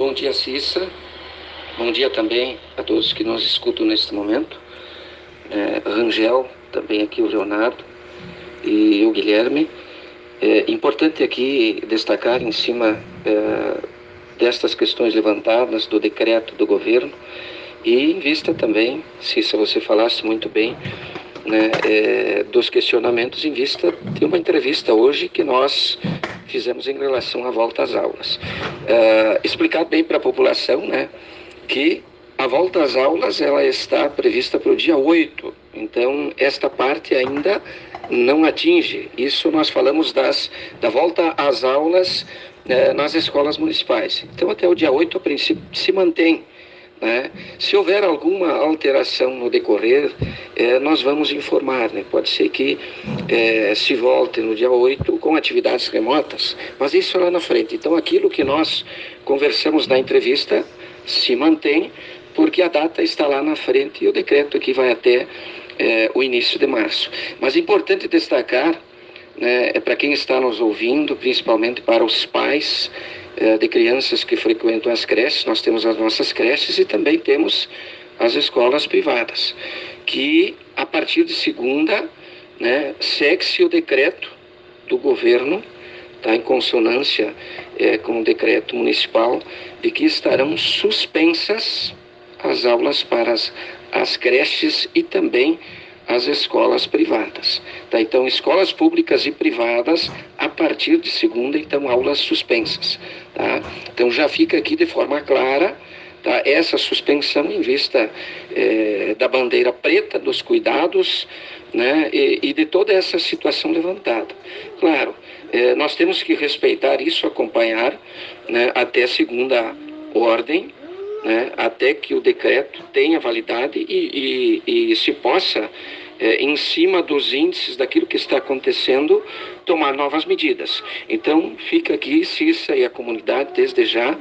Bom dia, Cissa. Bom dia também a todos que nos escutam neste momento. É, Rangel, também aqui o Leonardo e o Guilherme. É importante aqui destacar em cima é, destas questões levantadas do decreto do governo e em vista também, Cissa, você falasse muito bem, né, é, dos questionamentos em vista de uma entrevista hoje que nós fizemos em relação à volta às aulas. É, explicar bem para a população né, que a volta às aulas ela está prevista para o dia 8, então esta parte ainda não atinge. Isso nós falamos das, da volta às aulas é, nas escolas municipais. Então até o dia 8, a princípio, se mantém né? Se houver alguma alteração no decorrer, é, nós vamos informar. Né? Pode ser que é, se volte no dia 8 com atividades remotas, mas isso é lá na frente. Então, aquilo que nós conversamos na entrevista se mantém, porque a data está lá na frente e o decreto aqui vai até é, o início de março. Mas é importante destacar, né, para quem está nos ouvindo, principalmente para os pais, é, de crianças que frequentam as creches, nós temos as nossas creches e também temos as escolas privadas, que a partir de segunda, né, segue-se o decreto do governo, está em consonância é, com o decreto municipal, de que estarão suspensas as aulas para as, as creches e também as escolas privadas. Tá? Então, escolas públicas e privadas, a partir de segunda, então, aulas suspensas. Tá? Então, já fica aqui de forma clara tá? essa suspensão em vista é, da bandeira preta, dos cuidados né? e, e de toda essa situação levantada. Claro, é, nós temos que respeitar isso, acompanhar né? até segunda ordem, né, até que o decreto tenha validade e, e, e se possa é, em cima dos índices daquilo que está acontecendo, tomar novas medidas. Então, fica aqui, Cissa e a comunidade, desde já,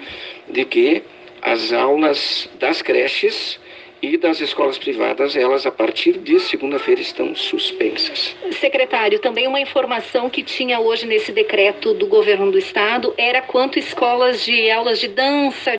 de que as aulas das creches e das escolas privadas, elas a partir de segunda-feira estão suspensas. Secretário, também uma informação que tinha hoje nesse decreto do governo do estado era quanto escolas de aulas de dança,